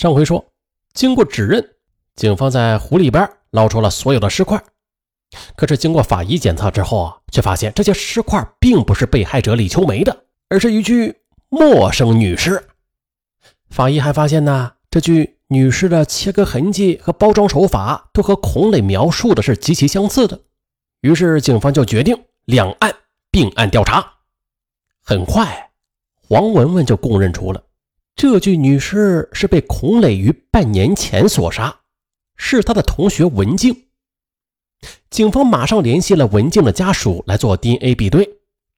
上回说，经过指认，警方在湖里边捞出了所有的尸块。可是经过法医检测之后啊，却发现这些尸块并不是被害者李秋梅的，而是一具陌生女尸。法医还发现呢，这具女尸的切割痕迹和包装手法都和孔磊描述的是极其相似的。于是警方就决定两案并案调查。很快，黄文文就供认出了。这具女尸是被孔磊于半年前所杀，是他的同学文静。警方马上联系了文静的家属来做 DNA 比对，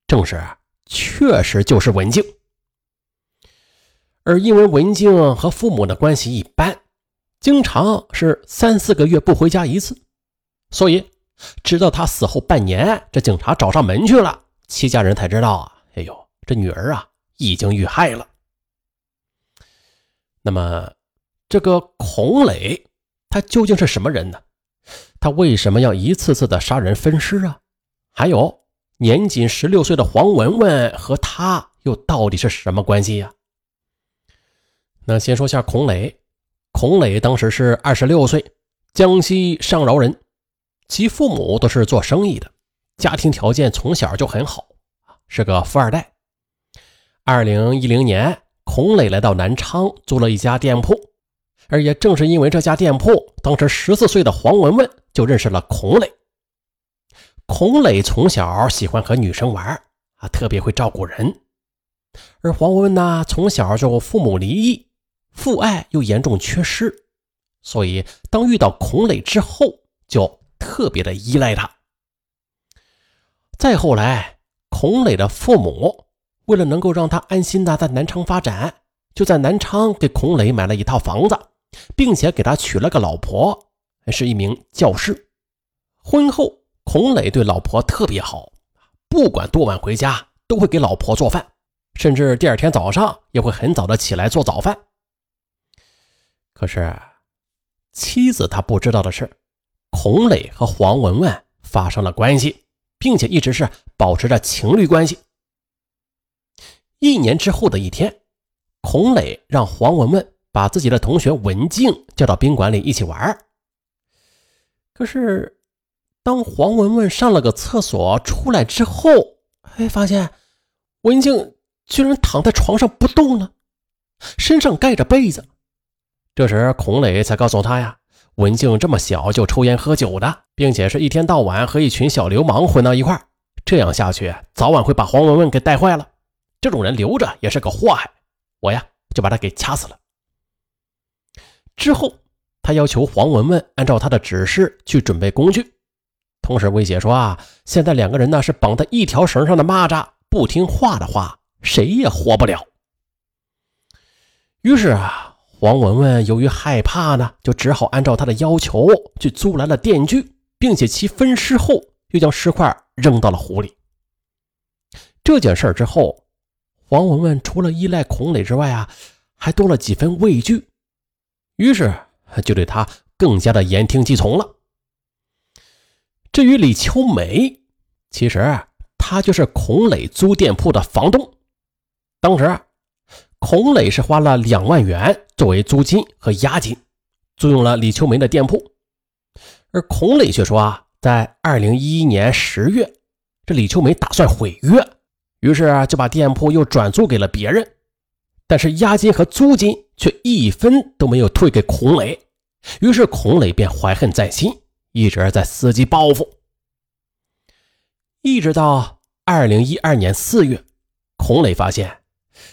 证实确实就是文静。而因为文静和父母的关系一般，经常是三四个月不回家一次，所以直到他死后半年，这警察找上门去了，戚家人才知道啊，哎呦，这女儿啊已经遇害了。那么，这个孔磊他究竟是什么人呢？他为什么要一次次的杀人分尸啊？还有，年仅十六岁的黄文文和他又到底是什么关系呀？那先说下孔磊，孔磊当时是二十六岁，江西上饶人，其父母都是做生意的，家庭条件从小就很好是个富二代。二零一零年。孔磊来到南昌，租了一家店铺，而也正是因为这家店铺，当时十四岁的黄文文就认识了孔磊。孔磊从小喜欢和女生玩，啊，特别会照顾人。而黄文文呢，从小就父母离异，父爱又严重缺失，所以当遇到孔磊之后，就特别的依赖他。再后来，孔磊的父母。为了能够让他安心的在南昌发展，就在南昌给孔磊买了一套房子，并且给他娶了个老婆，是一名教师。婚后，孔磊对老婆特别好，不管多晚回家都会给老婆做饭，甚至第二天早上也会很早的起来做早饭。可是，妻子她不知道的是，孔磊和黄文文发生了关系，并且一直是保持着情侣关系。一年之后的一天，孔磊让黄文文把自己的同学文静叫到宾馆里一起玩。可是，当黄文文上了个厕所出来之后，哎，发现文静居然躺在床上不动了，身上盖着被子。这时，孔磊才告诉他呀，文静这么小就抽烟喝酒的，并且是一天到晚和一群小流氓混到一块这样下去早晚会把黄文文给带坏了。这种人留着也是个祸害，我呀就把他给掐死了。之后，他要求黄文文按照他的指示去准备工具，同时威胁说：“啊，现在两个人呢是绑在一条绳上的蚂蚱，不听话的话，谁也活不了。”于是啊，黄文文由于害怕呢，就只好按照他的要求去租来了电锯，并且其分尸后又将尸块扔到了湖里。这件事之后。黄文文除了依赖孔磊之外啊，还多了几分畏惧，于是就对他更加的言听计从了。至于李秋梅，其实她就是孔磊租店铺的房东。当时，孔磊是花了两万元作为租金和押金，租用了李秋梅的店铺，而孔磊却说啊，在二零一一年十月，这李秋梅打算毁约。于是啊，就把店铺又转租给了别人，但是押金和租金却一分都没有退给孔磊。于是孔磊便怀恨在心，一直在伺机报复。一直到二零一二年四月，孔磊发现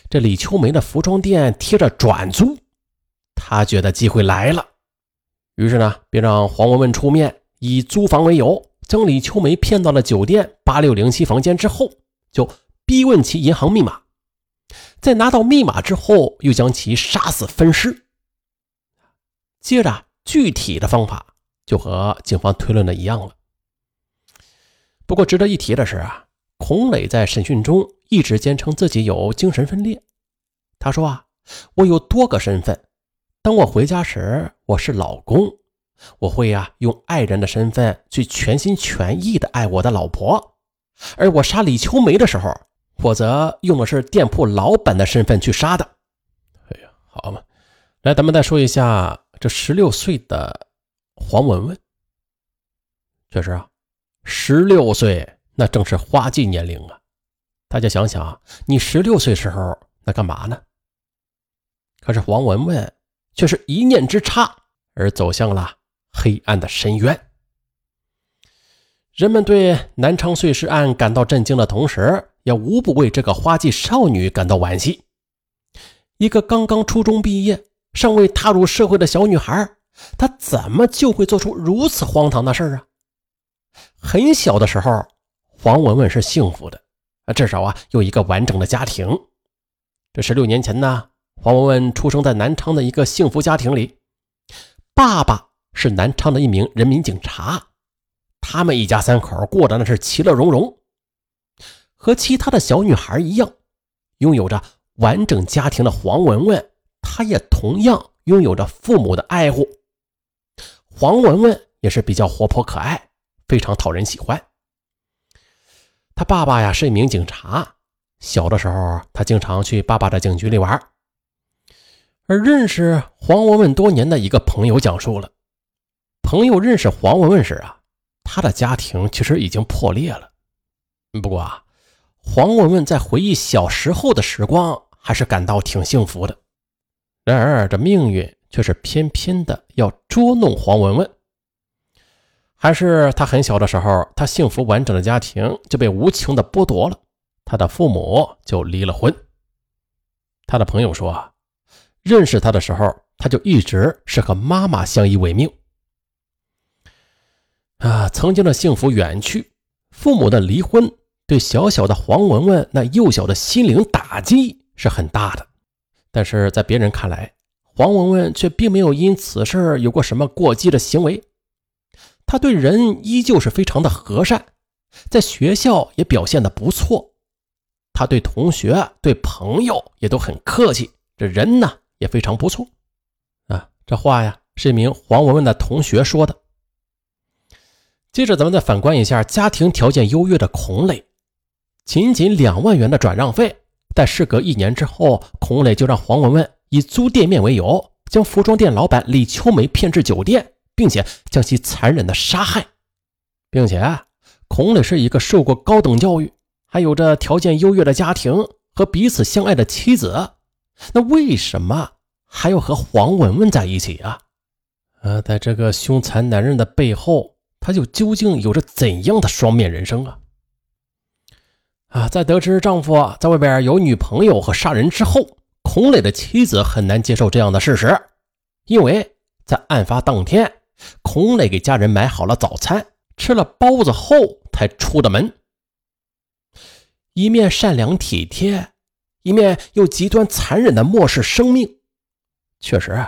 这李秋梅的服装店贴着转租，他觉得机会来了，于是呢，便让黄文文出面，以租房为由，将李秋梅骗到了酒店八六零七房间之后，就。逼问其银行密码，在拿到密码之后，又将其杀死分尸。接着，具体的方法就和警方推论的一样了。不过，值得一提的是啊，孔磊在审讯中一直坚称自己有精神分裂。他说啊，我有多个身份，当我回家时，我是老公，我会呀用爱人的身份去全心全意的爱我的老婆，而我杀李秋梅的时候。否则用的是店铺老板的身份去杀的。哎呀，好嘛，来，咱们再说一下这十六岁的黄文文。确实啊，十六岁那正是花季年龄啊。大家想想啊，你十六岁时候那干嘛呢？可是黄文文却是一念之差而走向了黑暗的深渊。人们对南昌碎尸案感到震惊的同时，也无不为这个花季少女感到惋惜。一个刚刚初中毕业、尚未踏入社会的小女孩，她怎么就会做出如此荒唐的事啊？很小的时候，黄文文是幸福的，至少啊有一个完整的家庭。这十六年前呢，黄文文出生在南昌的一个幸福家庭里，爸爸是南昌的一名人民警察。他们一家三口过得那是其乐融融，和其他的小女孩一样，拥有着完整家庭的黄文文，她也同样拥有着父母的爱护。黄文文也是比较活泼可爱，非常讨人喜欢。他爸爸呀是一名警察，小的时候他经常去爸爸的警局里玩。而认识黄文文多年的一个朋友讲述了，朋友认识黄文文时啊。他的家庭其实已经破裂了，不过啊，黄文文在回忆小时候的时光，还是感到挺幸福的。然而，这命运却是偏偏的要捉弄黄文文。还是他很小的时候，他幸福完整的家庭就被无情的剥夺了，他的父母就离了婚。他的朋友说，认识他的时候，他就一直是和妈妈相依为命。啊，曾经的幸福远去，父母的离婚对小小的黄文文那幼小的心灵打击是很大的。但是在别人看来，黄文文却并没有因此事有过什么过激的行为。他对人依旧是非常的和善，在学校也表现的不错。他对同学、对朋友也都很客气，这人呢也非常不错。啊，这话呀是一名黄文文的同学说的。接着，咱们再反观一下家庭条件优越的孔磊，仅仅两万元的转让费，但事隔一年之后，孔磊就让黄文文以租店面为由，将服装店老板李秋梅骗至酒店，并且将其残忍的杀害，并且孔磊是一个受过高等教育，还有着条件优越的家庭和彼此相爱的妻子，那为什么还要和黄文文在一起啊？呃，在这个凶残男人的背后。他就究竟有着怎样的双面人生啊？啊，在得知丈夫在外边有女朋友和杀人之后，孔磊的妻子很难接受这样的事实，因为在案发当天，孔磊给家人买好了早餐，吃了包子后才出的门。一面善良体贴，一面又极端残忍的漠视生命，确实，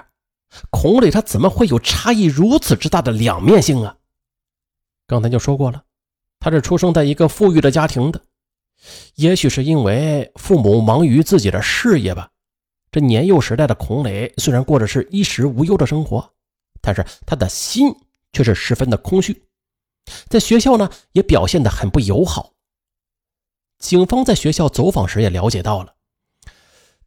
孔磊他怎么会有差异如此之大的两面性啊？刚才就说过了，他是出生在一个富裕的家庭的，也许是因为父母忙于自己的事业吧。这年幼时代的孔磊虽然过着是衣食无忧的生活，但是他的心却是十分的空虚，在学校呢也表现得很不友好。警方在学校走访时也了解到了，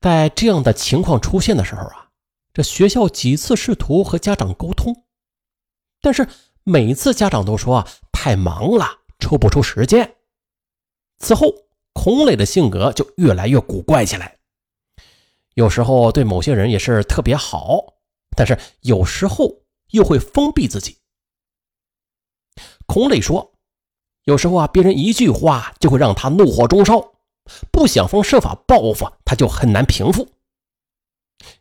在这样的情况出现的时候啊，这学校几次试图和家长沟通，但是。每次家长都说太忙了，抽不出时间。此后，孔磊的性格就越来越古怪起来。有时候对某些人也是特别好，但是有时候又会封闭自己。孔磊说：“有时候啊，别人一句话就会让他怒火中烧，不想方设法报复，他就很难平复。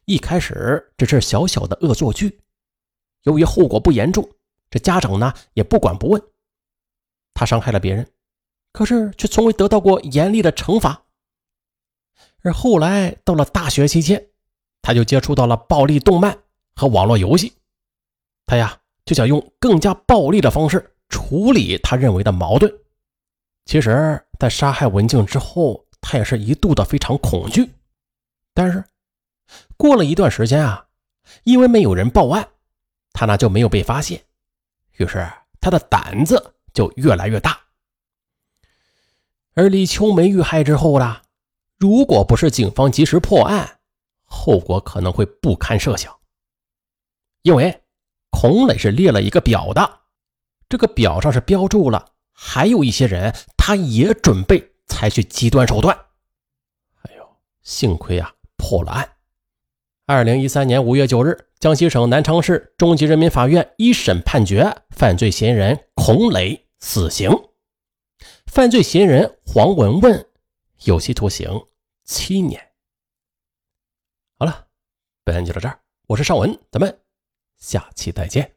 一开始只是小小的恶作剧，由于后果不严重。”这家长呢也不管不问，他伤害了别人，可是却从未得到过严厉的惩罚。而后来到了大学期间，他就接触到了暴力动漫和网络游戏，他呀就想用更加暴力的方式处理他认为的矛盾。其实，在杀害文静之后，他也是一度的非常恐惧。但是过了一段时间啊，因为没有人报案，他呢就没有被发现。于是他的胆子就越来越大，而李秋梅遇害之后呢，如果不是警方及时破案，后果可能会不堪设想。因为孔磊是列了一个表的，这个表上是标注了还有一些人，他也准备采取极端手段。哎呦，幸亏啊破了案。二零一三年五月九日，江西省南昌市中级人民法院一审判决犯罪嫌疑人孔磊死刑，犯罪嫌疑人黄文文有期徒刑七年。好了，本案就到这儿，我是尚文，咱们下期再见。